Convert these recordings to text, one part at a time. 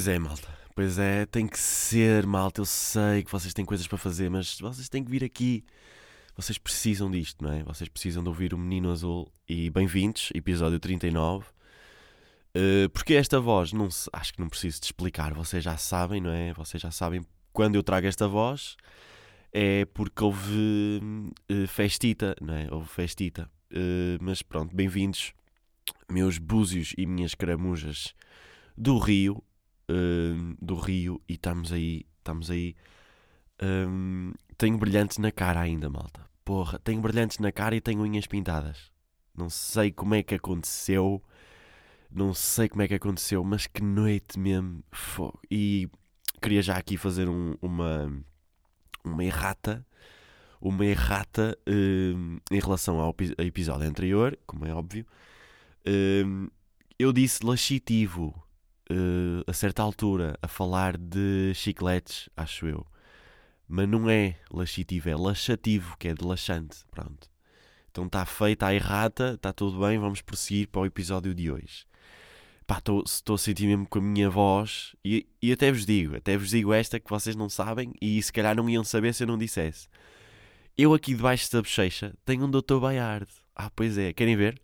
Pois é, malta. Pois é, tem que ser, malta. Eu sei que vocês têm coisas para fazer, mas vocês têm que vir aqui. Vocês precisam disto, não é? Vocês precisam de ouvir o Menino Azul. E bem-vindos, episódio 39. Uh, porque esta voz, não acho que não preciso de explicar, vocês já sabem, não é? Vocês já sabem quando eu trago esta voz é porque houve uh, festita, não é? Houve festita. Uh, mas pronto, bem-vindos, meus búzios e minhas caramujas do Rio, uh, do Rio, e estamos aí, estamos aí. Um, tenho brilhantes na cara ainda, malta. Porra, tenho brilhantes na cara e tenho unhas pintadas. Não sei como é que aconteceu. Não sei como é que aconteceu, mas que noite mesmo. Fogo. E queria já aqui fazer um, uma, uma errata. Uma errata uh, em relação ao episódio anterior, como é óbvio. Uh, eu disse laxitivo uh, a certa altura a falar de chicletes, acho eu. Mas não é laxitivo, é laxativo, que é de laxante. Pronto. Então está feita a errata, está tudo bem, vamos prosseguir para o episódio de hoje. Pá, estou a sentir mesmo com a minha voz, e, e até vos digo, até vos digo esta que vocês não sabem, e se calhar não iam saber se eu não dissesse. Eu aqui debaixo da bochecha tenho um Dr. Bayard. Ah, pois é, querem ver?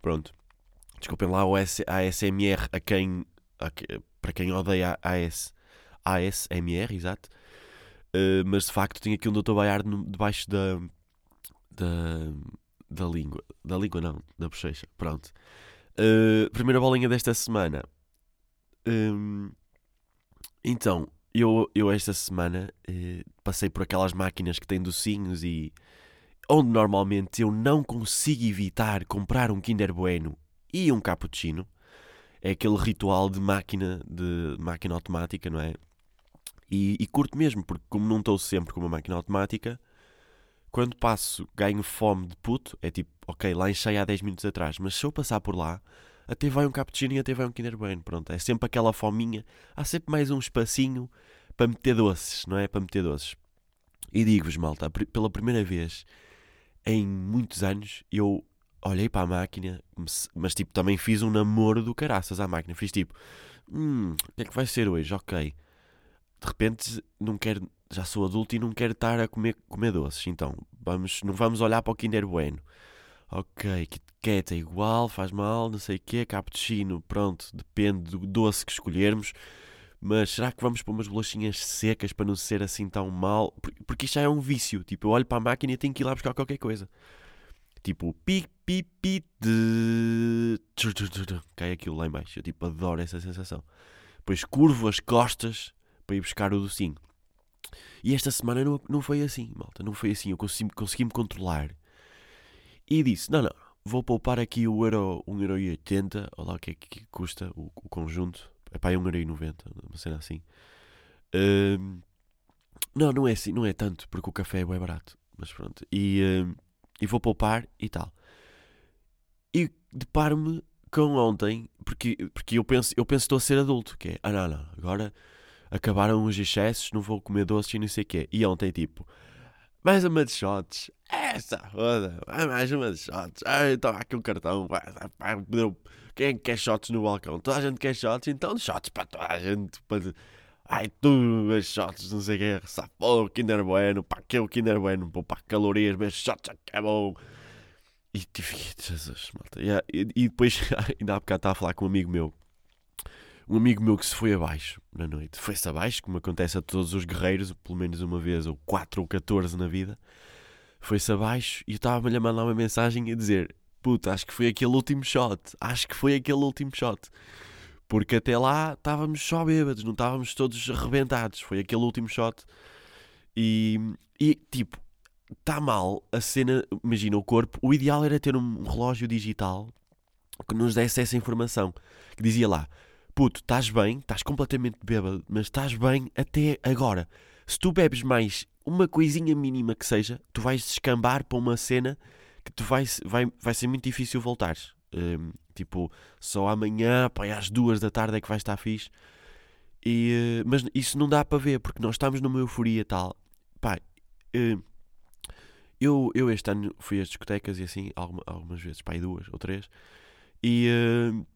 Pronto. Desculpem lá o ASMR a quem, a, para quem odeia AS, ASMR, exato. Uh, mas de facto tinha aqui um Dr. Bayard debaixo da, da, da língua. Da língua não, da bochecha. Pronto. Uh, primeira bolinha desta semana. Um, então, eu, eu esta semana uh, passei por aquelas máquinas que têm docinhos e onde normalmente eu não consigo evitar comprar um Kinder Bueno e um cappuccino. É aquele ritual de máquina, de máquina automática, não é? E, e curto mesmo, porque como não estou sempre com uma máquina automática, quando passo, ganho fome de puto, é tipo, ok, lá enchei há 10 minutos atrás, mas se eu passar por lá, até vai um cappuccino e até vai um Kinder Bueno, pronto, é sempre aquela fominha, há sempre mais um espacinho para meter doces, não é? Para meter doces. E digo-vos, malta, pela primeira vez em muitos anos, eu olhei para a máquina, mas tipo, também fiz um namoro do caraças à máquina. Fiz tipo, hum, o que é que vai ser hoje? Ok. De repente, não quero, já sou adulto e não quero estar a comer, comer doces. Então, vamos, não vamos olhar para o Kinder Bueno. Ok, Kit Kat é igual, faz mal, não sei o quê, cappuccino, pronto, depende do doce que escolhermos. Mas será que vamos para umas bolachinhas secas para não ser assim tão mal? Porque isto já é um vício. Tipo, eu olho para a máquina e tenho que ir lá buscar qualquer coisa. Tipo, pi, pi, pi, de... Cai aquilo lá embaixo. Eu tipo, adoro essa sensação. Depois curvo as costas para ir buscar o docinho. E esta semana não, não foi assim, malta. Não foi assim. Eu consegui, consegui controlar. E disse, não, não. Vou poupar aqui o euro, 1,80€. Olha lá o que é que custa o, o conjunto. É é 1,90€. Uma cena assim. Uh, não, não é assim. Não é tanto. Porque o café é bem barato. Mas pronto. E... Uh, e vou poupar e tal. E deparo-me com ontem, porque, porque eu penso, eu penso que estou a ser adulto, que é, ah não, não, agora acabaram os excessos, não vou comer doces e não sei o quê. E ontem, tipo, mais uma de shots, essa roda, mais uma de shots, toma aqui um cartão, quem é que quer shots no balcão? Toda a gente quer shots, então shots para toda a gente, para Ai, tu, shots, não sei o que, sapão, Kinder Bueno, pá, que é o Kinder Bueno, pô, pá, calorias, mas shots, bom. E fiquei, Jesus, malta. Yeah, e, e, depois, ainda há bocado estava a falar com um amigo meu, um amigo meu que se foi abaixo na noite, foi-se abaixo, como acontece a todos os guerreiros, pelo menos uma vez, ou 4 ou 14 na vida, foi-se abaixo e eu estava-lhe a mandar uma mensagem a dizer: Puta, acho que foi aquele último shot, acho que foi aquele último shot. Porque até lá estávamos só bêbados, não estávamos todos arrebentados. Foi aquele último shot. E, e tipo, está mal a cena. Imagina o corpo. O ideal era ter um relógio digital que nos desse essa informação. Que dizia lá: Puto, estás bem, estás completamente bêbado, mas estás bem até agora. Se tu bebes mais uma coisinha mínima que seja, tu vais descambar para uma cena que tu vai, vai, vai ser muito difícil voltares. Um, tipo, só amanhã, pá, às duas da tarde é que vai estar fixe. E, uh, mas isso não dá para ver, porque nós estamos numa euforia tal. Pá, uh, eu, eu este ano fui às discotecas e assim, alguma, algumas vezes, pá, duas ou três. E, uh,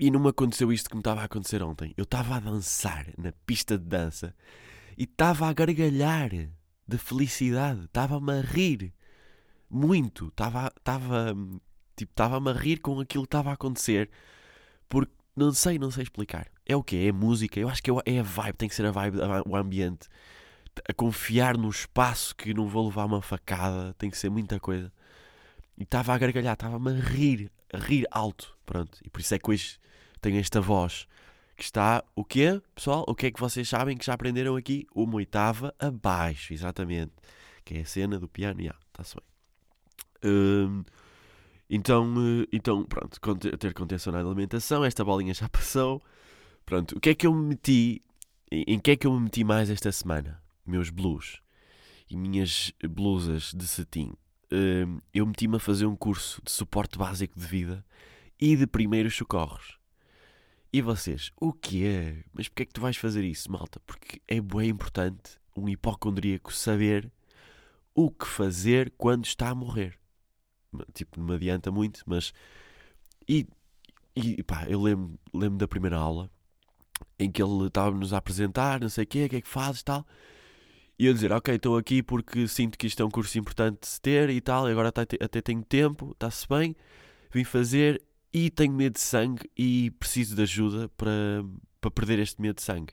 E não me aconteceu isto que me estava a acontecer ontem. Eu estava a dançar na pista de dança e estava a gargalhar de felicidade. Estava-me a rir muito. Estava, estava, tipo, estava-me a rir com aquilo que estava a acontecer. Porque não sei, não sei explicar. É o quê? É música? Eu acho que é a vibe, tem que ser a vibe, o ambiente. A confiar no espaço que não vou levar uma facada, tem que ser muita coisa. E estava a gargalhar, estava-me a rir, a rir alto. Pronto. E por isso é que hoje tenho esta voz que está o quê, pessoal? O que é que vocês sabem que já aprenderam aqui? Uma oitava abaixo, exatamente. Que é a cena do piano. Yeah, está-se bem. Hum, então, eh, então, pronto, ter contenção na alimentação, esta bolinha já passou. Pronto, o que é que eu me meti? Em que é que eu me meti mais esta semana? Meus blues e minhas blusas de cetim. Hum, eu meti-me a fazer um curso de suporte básico de vida e de primeiros socorros. E vocês, o que é? Mas porquê é que tu vais fazer isso, malta? Porque é bem importante um hipocondríaco saber o que fazer quando está a morrer. Tipo, não me adianta muito, mas. E, e pá, eu lembro, lembro da primeira aula em que ele estava-nos a apresentar, não sei o quê, o que é que fazes e tal. E eu dizer, ok, estou aqui porque sinto que isto é um curso importante de se ter e tal, e agora até, até tenho tempo, está-se bem, vim fazer e tenho medo de sangue e preciso de ajuda para, para perder este medo de sangue.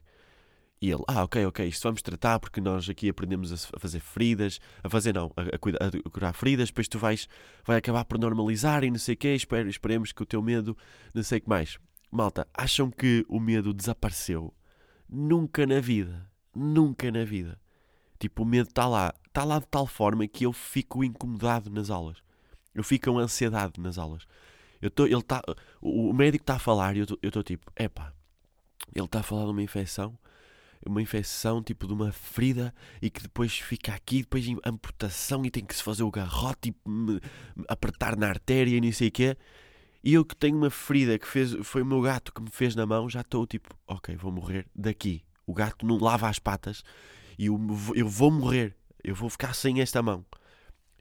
E ele, ah, ok, ok, isto vamos tratar porque nós aqui aprendemos a, fazer feridas, a fazer não, a, a, a, curar feridas, depois tu vais vai acabar por normalizar e não sei o quê, espere, esperemos que o teu medo, não sei o que mais. Malta, acham que o medo desapareceu? Nunca na vida, nunca na vida. Tipo, o medo está lá, está lá de tal forma que eu fico incomodado nas aulas. Eu fico com ansiedade nas aulas. Eu tô, ele tá, o, médico está a falar e eu estou tipo, epá, ele está a falar de uma infecção, uma infecção tipo de uma ferida e que depois fica aqui, depois amputação e tem que se fazer o garrote e me, apertar na artéria e não sei o quê. E eu que tenho uma ferida que fez, foi o meu gato que me fez na mão, já estou tipo, ok, vou morrer daqui. O gato não lava as patas e eu, eu vou morrer, eu vou ficar sem esta mão.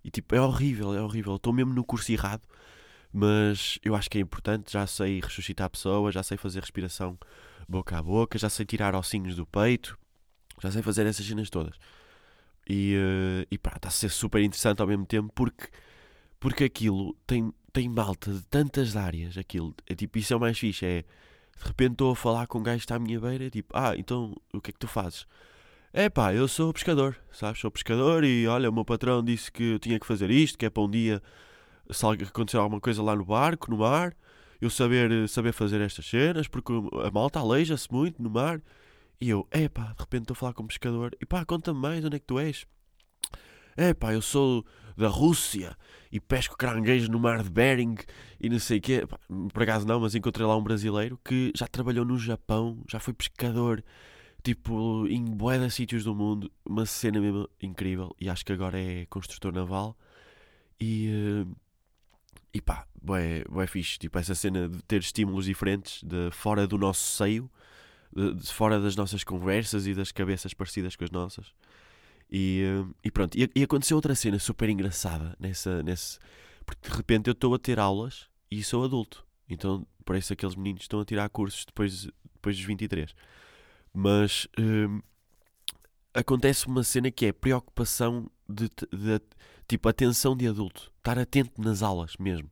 E tipo, é horrível, é horrível. Estou mesmo no curso errado mas eu acho que é importante. Já sei ressuscitar pessoas, já sei fazer respiração boca a boca, já sei tirar ossinhos do peito, já sei fazer essas cenas todas. E, uh, e pá, está a ser super interessante ao mesmo tempo porque, porque aquilo tem, tem malta de tantas áreas. Aquilo, é tipo, isso é o mais fixe. É de repente estou a falar com um gajo que está à minha beira, tipo, ah, então o que é que tu fazes? É pá, eu sou pescador, sabes? Sou pescador e olha, o meu patrão disse que eu tinha que fazer isto, que é para um dia se acontecer alguma coisa lá no barco, no mar, eu saber, saber fazer estas cenas, porque a malta aleija-se muito no mar. E eu, é pá, de repente estou a falar com um pescador, e pá, conta-me mais, onde é que tu és? É pá, eu sou da Rússia e pesco caranguejos no mar de Bering e não sei o quê. Por acaso não, mas encontrei lá um brasileiro que já trabalhou no Japão, já foi pescador, tipo, em bué de sítios do mundo. Uma cena mesmo incrível. E acho que agora é construtor naval. E, uh, e pá, é, é fixe. Tipo, essa cena de ter estímulos diferentes de fora do nosso seio, de, de fora das nossas conversas e das cabeças parecidas com as nossas. E, eh, e pronto, e, e, aconteceu outra cena super engraçada nessa, nesse. Porque de repente eu estou a ter aulas e sou adulto. Então parece que aqueles meninos estão a tirar cursos depois, depois dos 23. Mas hum, acontece uma cena que é preocupação de, de, tipo atenção de adulto, estar atento nas aulas mesmo,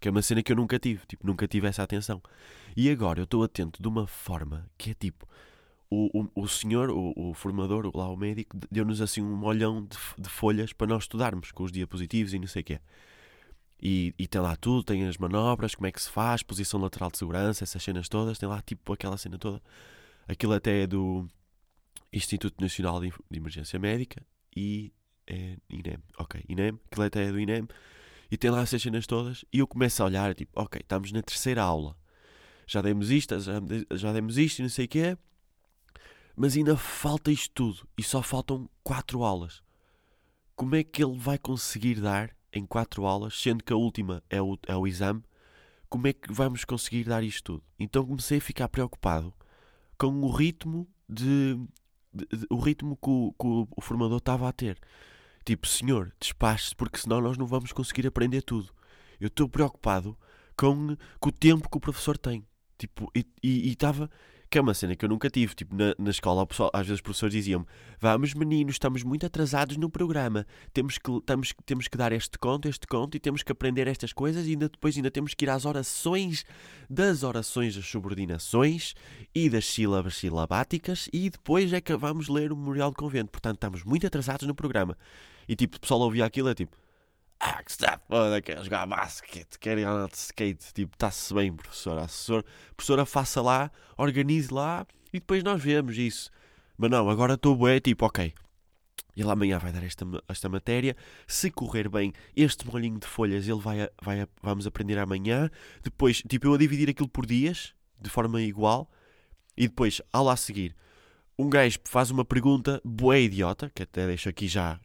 que é uma cena que eu nunca tive, tipo, nunca tive essa atenção. E agora eu estou atento de uma forma que é tipo, o, o, o senhor, o, o formador, lá o médico, deu-nos assim um molhão de, de, folhas para nós estudarmos com os diapositivos e não sei o quê. E, e tem lá tudo, tem as manobras, como é que se faz, posição lateral de segurança, essas cenas todas, tem lá tipo aquela cena toda. Aquilo até é do Instituto Nacional de Emergência Médica e é INEM. Ok, INEM, que letra é do INEM. E tem lá essas cenas todas. E eu começo a olhar, tipo, ok, estamos na terceira aula. Já demos isto, já, demos isto e não sei o que é. Mas ainda falta isto tudo. E só faltam quatro aulas. Como é que ele vai conseguir dar em quatro aulas, sendo que a última é o, é o exame? Como é que vamos conseguir dar isto tudo? Então comecei a ficar preocupado com o ritmo de, de o ritmo que o, que o formador estava a ter. Tipo, senhor, despache-se, porque senão nós não vamos conseguir aprender tudo. Eu estou preocupado com, com o tempo que o professor tem. Tipo, e estava. Que é uma cena que eu nunca tive. Tipo, na, na escola, pessoal, às vezes os professores diziam-me: Vamos, meninos, estamos muito atrasados no programa. Temos que, temos, temos que dar este conto, este conto, e temos que aprender estas coisas. E ainda, depois ainda temos que ir às orações das orações das subordinações e das sílabas silabáticas. E depois é que vamos ler o Memorial do Convento. Portanto, estamos muito atrasados no programa. E tipo, o pessoal ouvia aquilo, é tipo. Ah, que está foda, quer jogar basquete, quer ir andar de skate. Tipo, está-se bem, professora. A professora, faça lá, organize lá e depois nós vemos isso. Mas não, agora estou bué, tipo, ok. Ele amanhã vai dar esta, esta matéria. Se correr bem, este molhinho de folhas ele vai, vai, vamos aprender amanhã. Depois, tipo, eu a dividir aquilo por dias, de forma igual. E depois, ao lá seguir, um gajo faz uma pergunta bué idiota, que até deixo aqui já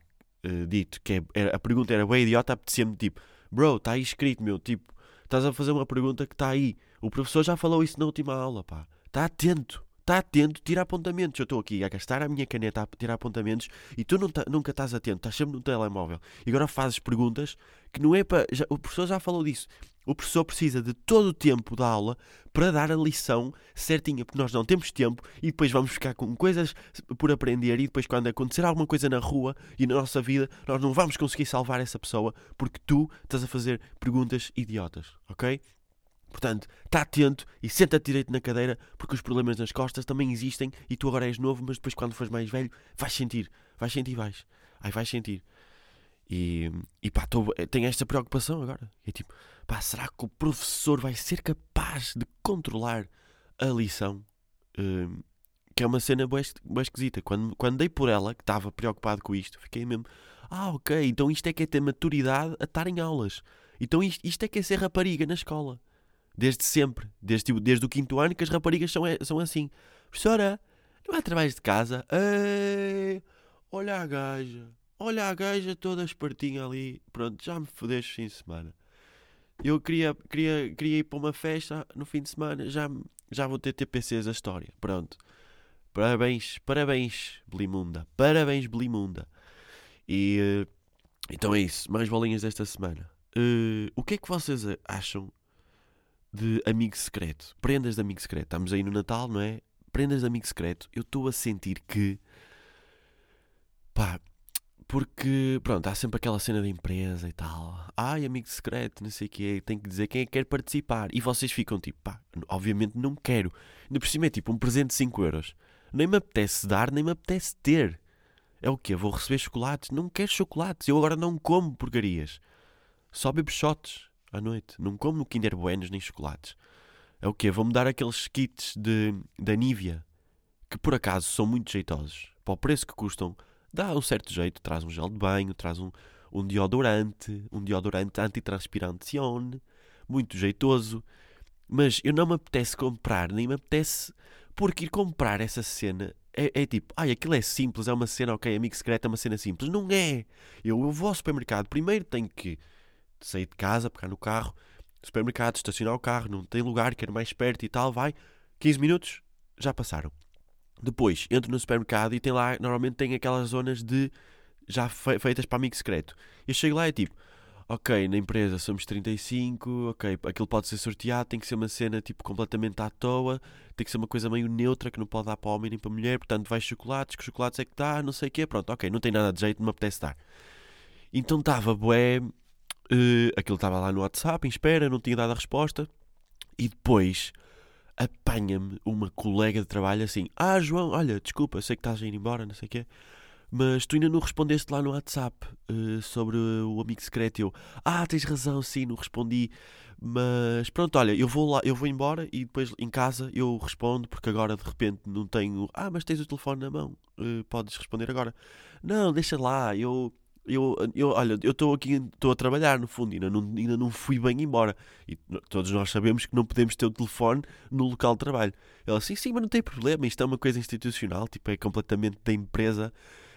uh, dito, que é, a pergunta era bem idiota, apetecia-me tipo, bro, está aí escrito, meu, tipo, estás a fazer uma pergunta que está aí. O professor já falou isso na última aula, pá. Está atento, está atento, tira apontamentos. Eu estou aqui a gastar a minha caneta a tirar apontamentos e tu tá, nunca estás atento, estás sempre no telemóvel. E agora fazes perguntas que não é para. o professor já falou disso. O professor precisa de todo o tempo da aula para dar a lição certinha, porque nós não temos tempo e depois vamos ficar com coisas por aprender. E depois, quando acontecer alguma coisa na rua e na nossa vida, nós não vamos conseguir salvar essa pessoa porque tu estás a fazer perguntas idiotas, ok? Portanto, está atento e senta-te direito na cadeira, porque os problemas nas costas também existem e tu agora és novo, mas depois, quando fores mais velho, vais sentir, vais sentir, vais. Ai, vais sentir. E, e pá, tô, tenho esta preocupação agora. É tipo, pá, será que o professor vai ser capaz de controlar a lição? Uh, que é uma cena bem, bem esquisita. Quando, quando dei por ela, que estava preocupado com isto, fiquei mesmo, ah, ok, então isto é que é ter maturidade a estar em aulas. Então isto, isto é que é ser rapariga na escola. Desde sempre, desde, desde o quinto ano que as raparigas são, são assim. Professora, não há trabalhos de casa? Ei, olha a gaja Olha a gaja toda espertinha ali. Pronto, já me fodeste fim de semana. Eu queria, queria, queria ir para uma festa no fim de semana. Já, já vou ter TPCs a história. Pronto. Parabéns, parabéns, Blimunda. Parabéns, Blimunda. E uh, então é isso. Mais bolinhas desta semana. Uh, o que é que vocês acham de amigo secreto? Prendas de amigo secreto. Estamos aí no Natal, não é? Prendas de amigo secreto. Eu estou a sentir que. Pá, porque, pronto, há sempre aquela cena da empresa e tal. Ai, amigo secreto, não sei o quê, tem que dizer quem é que quer participar. E vocês ficam tipo, pá, obviamente não quero. Ainda por cima é tipo um presente de 5 euros. Nem me apetece dar, nem me apetece ter. É o quê? Vou receber chocolates? Não quero chocolates. Eu agora não como porcarias. Só bebo shots à noite. Não como Kinder Buenos nem chocolates. É o quê? Vou-me dar aqueles kits de, da Nivea, que por acaso são muito jeitosos. Para o preço que custam, dá um certo jeito, traz um gel de banho, traz um, um deodorante, um deodorante antitranspirante, muito jeitoso. Mas eu não me apetece comprar, nem me apetece, porque ir comprar essa cena é, é tipo, ai, aquilo é simples, é uma cena, ok, amigo secreto, é uma cena simples. Não é! Eu, eu vou ao supermercado, primeiro tenho que sair de casa, pegar no carro, supermercado, estacionar o carro, não tem lugar, quero mais perto e tal, vai, 15 minutos, já passaram. Depois entro no supermercado e tem lá, normalmente tem aquelas zonas de já feitas para amigo secreto. Eu chego lá e é tipo, ok, na empresa somos 35, ok, aquilo pode ser sorteado, tem que ser uma cena tipo completamente à toa, tem que ser uma coisa meio neutra que não pode dar para homem nem para mulher, portanto vai chocolates, que chocolates é que dá, não sei o quê, pronto, ok, não tem nada de jeito, não me apetece dar. Então estava, bué, uh, aquilo estava lá no WhatsApp, em espera, não tinha dado a resposta, e depois apanha-me uma colega de trabalho assim: Ah, João, olha, desculpa, sei que estás a ir embora, não sei o quê, mas tu ainda não respondeste lá no WhatsApp uh, sobre o amigo secreto. Eu, ah, tens razão, sim, não respondi, mas pronto, olha, eu vou lá, eu vou embora e depois em casa eu respondo, porque agora de repente não tenho. Ah, mas tens o telefone na mão, uh, podes responder agora. Não, deixa lá, eu eu, eu olha, eu estou aqui, estou a trabalhar no fundo, ainda não, ainda não fui bem embora. E todos nós sabemos que não podemos ter o telefone no local de trabalho. Ela assim, sim, mas não tem problema, isto é uma coisa institucional, tipo, é completamente da empresa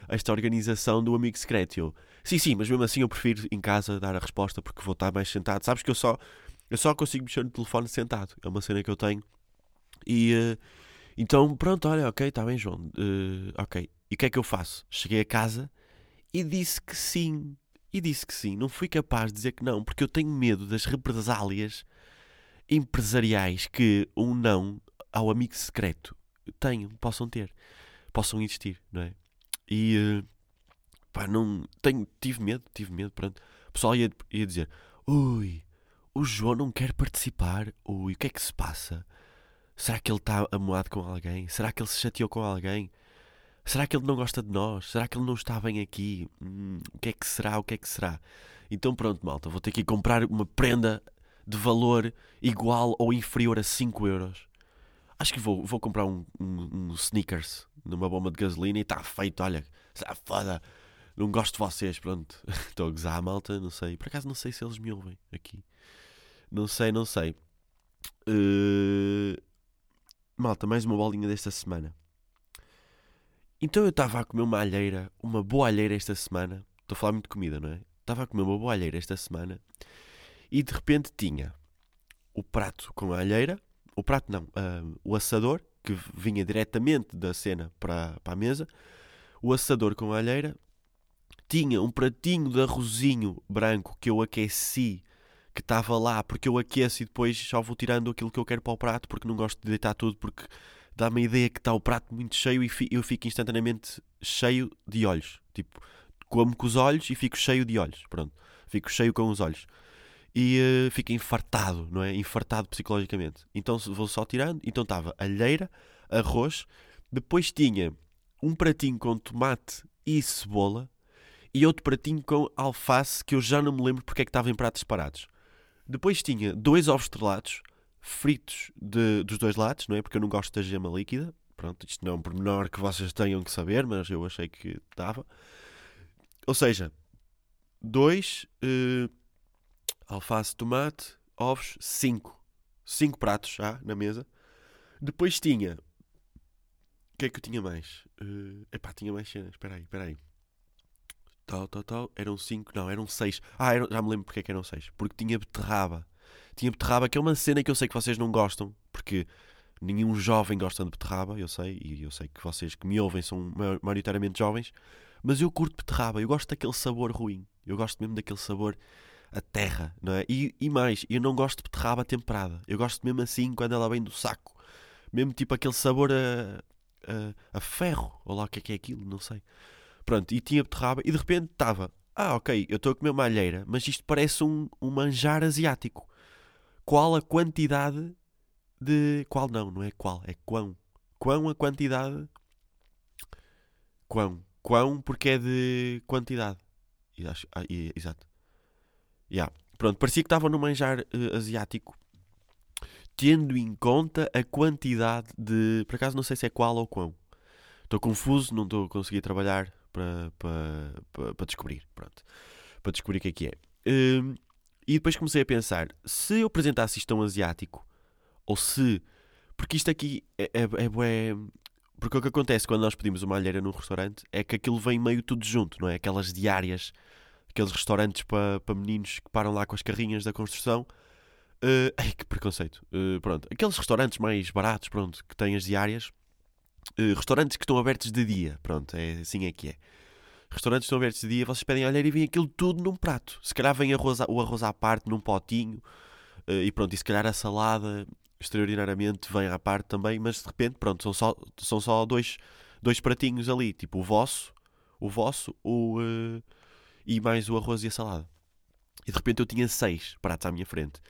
esta organização do amigo secreto. Eu, sim, sim, mas mesmo assim eu prefiro em casa dar a resposta porque vou estar mais sentado. Sabes que eu só, eu só consigo mexer no telefone sentado, é uma cena que eu tenho. E uh, então, pronto, olha, ok, está bem, João, uh, ok. E o que é que eu faço? Cheguei a casa e disse que sim. E disse que sim. Não fui capaz de dizer que não, porque eu tenho medo das represálias empresariais que um não ao amigo secreto tenham, possam ter, possam existir, não é? E uh, pá, não tenho, tive medo, tive medo, pronto. O pessoal ia, ia dizer: Ui, o João não quer participar, ui, o que é que se passa? Será que ele está amoado com alguém? Será que ele se chateou com alguém? Será que ele não gosta de nós? Será que ele não está bem aqui? Hum, o que é que será? O que é que será? Então pronto, malta, vou ter que comprar uma prenda de valor igual ou inferior a 5 euros. Acho que vou, vou comprar um, um, um sneakers numa bomba de gasolina e está feito, olha, está foda. Não gosto de vocês, pronto. Estou a gozar, malta, não sei. Por acaso não sei se eles me ouvem aqui. Não sei, não sei. Uh... Malta, mais uma bolinha desta semana. Então eu estava a comer uma alheira, uma boa alheira esta semana. Estou a falar muito de comida, não é? Estava a comer uma boa alheira esta semana e de repente tinha o prato com a alheira, o prato não, uh, o assador, que vinha diretamente da cena para, para a mesa, o assador com a alheira, tinha um pratinho de arrozinho branco que eu aqueci, que estava lá, porque eu aqueço e depois só vou tirando aquilo que eu quero para o prato, porque não gosto de deitar tudo, porque dá-me a ideia que está o prato muito cheio e eu fico instantaneamente cheio de olhos. Tipo, como com os olhos e fico cheio de olhos. Pronto, fico cheio com os olhos. E uh, fico infartado, não é? Infartado psicologicamente. Então vou só tirando. Então estava alheira, arroz, depois tinha um pratinho com tomate e cebola e outro pratinho com alface que eu já não me lembro porque é que estava em pratos separados. Depois tinha dois ovos estrelados, fritos de, dos dois lados, não é? Porque eu não gosto da gema líquida. Pronto, isto não é um pormenor que vocês tenham que saber, mas eu achei que dava. Ou seja, dois, uh, alface, tomate, ovos, cinco. Cinco pratos já na mesa. Depois tinha. O que é que eu tinha mais? Uh, epá, tinha mais cenas. Espera aí, espera aí. Tal, tal, tal. Eram cinco, não, eram seis. Ah, já me lembro porque é que eram seis. Porque tinha beterraba tinha beterraba, que é uma cena que eu sei que vocês não gostam, porque nenhum jovem gosta de beterraba, eu sei, e eu sei que vocês que me ouvem são maioritariamente jovens, mas eu curto beterraba, eu gosto daquele sabor ruim, eu gosto mesmo daquele sabor a terra, não é? E, e mais, eu não gosto de beterraba temperada, eu gosto mesmo assim quando ela vem do saco, mesmo tipo aquele sabor a, a, a ferro, ou lá o que é que é aquilo, não sei. Pronto, e tinha beterraba, e de repente estava, ah, ok, eu estou a comer uma alheira, mas isto parece um, um manjar asiático qual a quantidade de. Qual não, não é qual, é quão. Quão a quantidade. Quão. Quão porque é de quantidade. Ah, exato. Yeah. Pronto, parecia que estava no manjar uh, asiático. Tendo em conta a quantidade de. Por acaso não sei se é qual ou quão. Estou confuso, não estou a conseguir trabalhar para, para, para, para descobrir. Pronto. Para descobrir o que é que é. Uh, e depois comecei a pensar: se eu apresentasse isto a um asiático, ou se. Porque isto aqui é, é, é, porque o que acontece quando nós pedimos uma alheira num restaurante é que aquilo vem meio tudo junto, não é? Aquelas diárias, aqueles restaurantes para pa meninos que param lá com as carrinhas da construção. Uh, ai, que preconceito. Uh, pronto. Aqueles restaurantes mais baratos, pronto, que têm as diárias. Uh, restaurantes que estão abertos de dia, pronto, é assim é que é restaurantes estão abertos de dia, vocês pedem alheira e vem aquilo tudo num prato. Se calhar vem arroz, o arroz à parte num potinho uh, e pronto, e se calhar a salada extraordinariamente vem à parte também, mas de repente, pronto, são só, são só dois, dois pratinhos ali, tipo o vosso, o vosso o, uh, e mais o arroz e a salada. E de repente eu tinha seis pratos à minha frente.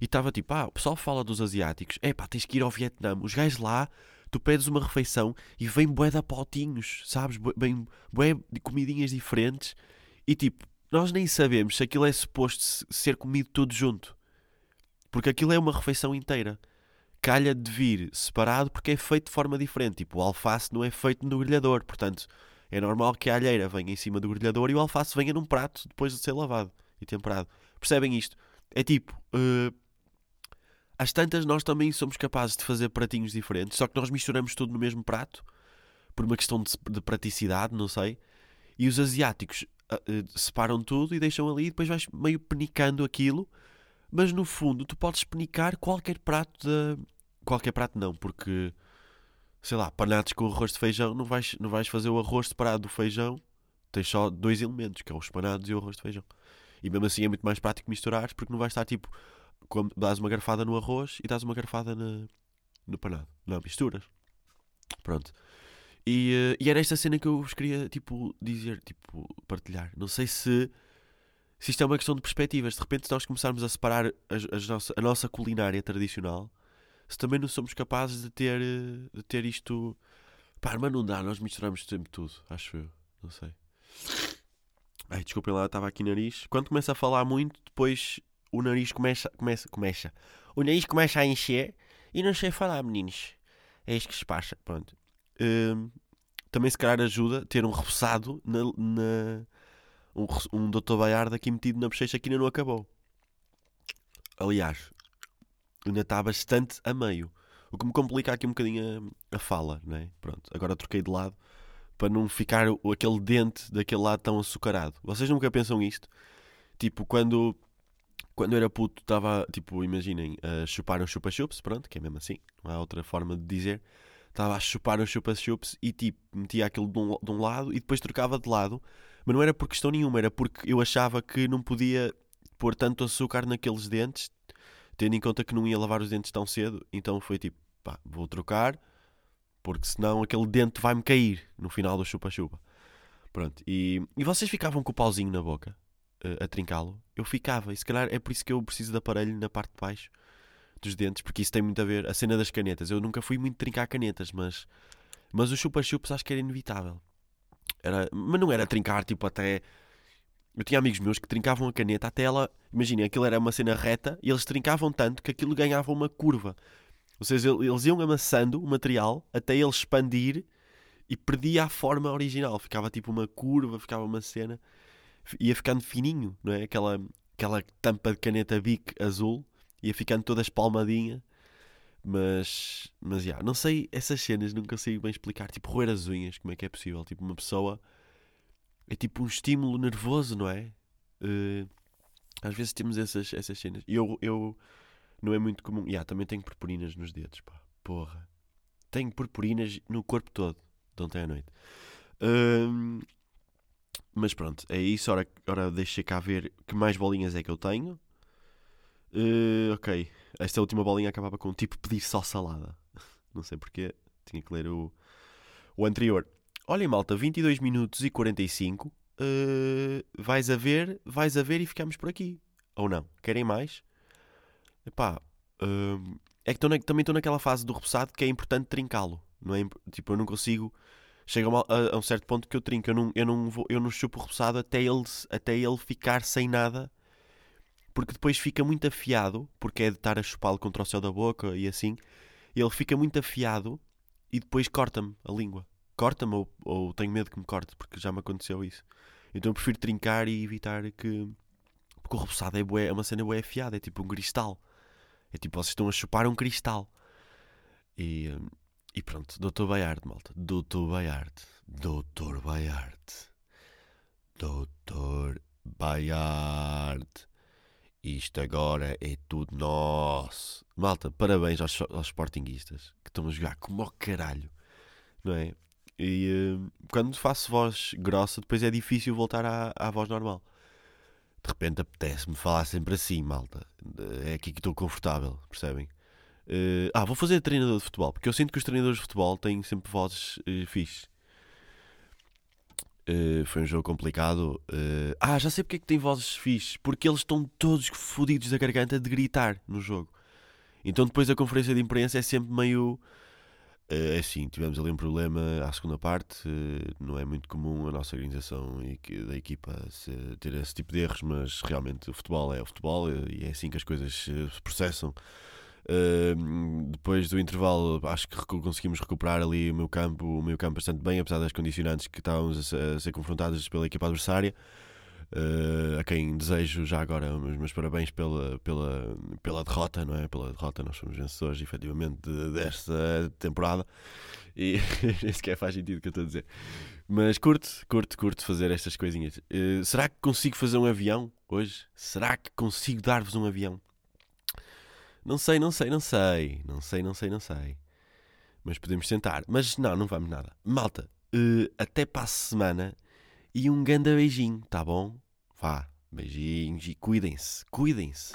E estava tipo, ah, o pessoal fala dos asiáticos, é pá, tens que ir ao Vietnã. Os gajos lá tu pedes uma refeição e vem bué de potinhos, sabes? Vem bué de comidinhas diferentes e tipo, nós nem sabemos se aquilo é suposto ser comido tudo junto. Porque aquilo é uma refeição inteira. Calha de vir separado porque é feito de forma diferente. Tipo, o alface não é feito no grelhador, portanto, é normal que a alheira venha em cima do grelhador e o alface venha num prato depois de ser lavado e temperado. Percebem isto? É tipo, uh, às tantas, nós também somos capazes de fazer pratinhos diferentes, só que nós misturamos tudo no mesmo prato, por uma questão de, de praticidade, não sei. E os asiáticos uh, separam tudo e deixam ali, e depois vais meio penicando aquilo, mas no fundo tu podes penicar qualquer prato de. Qualquer prato não, porque sei lá, panados com arroz de feijão, não vais, não vais fazer o arroz separado do feijão, tens só dois elementos, que é os panados e o arroz de feijão. E mesmo assim é muito mais prático misturares, porque não vais estar tipo como, dás uma garfada no arroz e dás uma garfada na, no panado. Não, misturas. Pronto. E, uh, e era esta cena que eu vos queria, tipo, dizer, tipo, partilhar. Não sei se, se isto é uma questão de perspectivas. De repente, se nós começarmos a separar as, as nossa, a nossa culinária tradicional, se também não somos capazes de ter, de ter isto. Pá, mas não dá, nós misturamos sempre tudo, acho eu. Não sei. Ai, desculpem lá, estava aqui nariz. Quando começa a falar muito, depois o nariz começa, começa, começa. O nariz começa a encher e não sei falar, meninos. É isto que se passa, pronto. Hum, também se calhar ajuda ter um roçado na, na um, um Dr. Baiardo aqui metido na bochecha que ainda não acabou. Aliás, ainda está bastante a meio. O que me complica aqui um bocadinho a, a fala, não é? Pronto, agora troquei de lado para não ficar aquele dente daquele lado tão açucarado. Vocês nunca pensam isto? Tipo, quando, quando era puto, estava, tipo, imaginem, a chupar um chupa-chups, pronto, que é mesmo assim, não há outra forma de dizer. Estava a chupar um chupa-chups e, tipo, metia aquilo de um, de um lado e depois trocava de lado. Mas não era por questão nenhuma, era porque eu achava que não podia pôr tanto açúcar naqueles dentes, tendo em conta que não ia lavar os dentes tão cedo. Então foi tipo, pá, vou trocar porque senão aquele dente vai-me cair no final do chupa-chupa. Pronto, e, e vocês ficavam com o pauzinho na boca uh, a trincá-lo? Eu ficava, e se calhar é por isso que eu preciso de aparelho na parte de baixo dos dentes, porque isso tem muito a ver. A cena das canetas, eu nunca fui muito trincar canetas, mas, mas o chupa-chups acho que era inevitável. Era, mas não era trincar tipo até. Eu tinha amigos meus que trincavam a caneta até ela. Imaginem, aquilo era uma cena reta e eles trincavam tanto que aquilo ganhava uma curva. Ou seja, eles iam amassando o material até ele expandir e perdia a forma original. Ficava tipo uma curva, ficava uma cena. Ia ficando fininho, não é? Aquela, aquela tampa de caneta Bic azul ia ficando toda espalmadinha. Mas, mas, já, não sei, essas cenas nunca sei bem explicar. Tipo, roer as unhas, como é que é possível? Tipo, uma pessoa é tipo um estímulo nervoso, não é? Uh, às vezes temos essas, essas cenas. Eu, eu, não é muito comum. Yeah, também tenho purpurinas nos dedos, pá. Porra. Tenho purpurinas no corpo todo, de ontem à noite. Um, mas pronto, é isso. Ora, ora deixa cá ver que mais bolinhas é que eu tenho. Uh, ok. Esta última bolinha acabava com tipo pedir só salada. Não sei porquê. Tinha que ler o, o anterior. Olhem, malta, 22 minutos e 45. Uh, eh, vais a ver, vais a ver e ficamos por aqui. Ou não? Querem mais? Epá, hum, é que na, também estou naquela fase do repousado que é importante trincá-lo. Não é, tipo, eu não consigo. Chega a, a, um certo ponto que eu trinco. Eu não, eu não, vou, eu não chupo o repousado até ele, até ele ficar sem nada. Porque depois fica muito afiado. Porque é de estar a chupá-lo contra o céu da boca e assim. Ele fica muito afiado e depois corta-me a língua. Corta-me ou, ou tenho medo que me corte. Porque já me aconteceu isso. Então eu prefiro trincar e evitar que. Porque o repousado é, bué, é uma cena bué afiada. É tipo um cristal. É tipo, vocês estão a chupar um cristal. E, hum, e pronto, Doutor Baiard, malta. Doutor Baiard. Doutor Baiard. Doutor Baiard. Isto agora é tudo nosso. Malta, parabéns aos, aos sportinguistas que estão a jogar como ao caralho. Não é? E uh, quando faço voz grossa, depois é difícil voltar à, à voz normal de repente apetece-me falar sempre assim, malta. É aqui que estou confortável, percebem? Uh, ah, vou fazer treinador de futebol, porque eu sinto que os treinadores de futebol têm sempre vozes uh, fixe. Uh, foi um jogo complicado. Uh, ah, já sei porque é que tem vozes fixe. Porque eles estão todos fodidos da garganta de gritar no jogo. Então depois a conferência de imprensa é sempre meio é assim, tivemos ali um problema à segunda parte. Eh, não é muito comum a nossa organização da equipa ter esse tipo de erros, mas realmente o futebol é o futebol e é assim que as coisas se processam. Depois do intervalo, acho que conseguimos recuperar ali o meu campo, o meu campo bastante bem, apesar das condicionantes que estávamos a ser confrontados pela equipa adversária. Uh, a quem desejo já agora os meus parabéns pela, pela, pela derrota, não é? Pela derrota, nós somos vencedores efetivamente desta temporada e nem sequer faz sentido o que eu estou a dizer. Mas curto, curto, curto fazer estas coisinhas. Uh, será que consigo fazer um avião hoje? Será que consigo dar-vos um avião? Não sei, não sei, não sei. Não sei, não sei, não sei. Mas podemos tentar. Mas não, não vamos nada. Malta, uh, até para a semana e um grande beijinho, tá bom? Vá, beijinhos e cuidem-se, cuidem-se.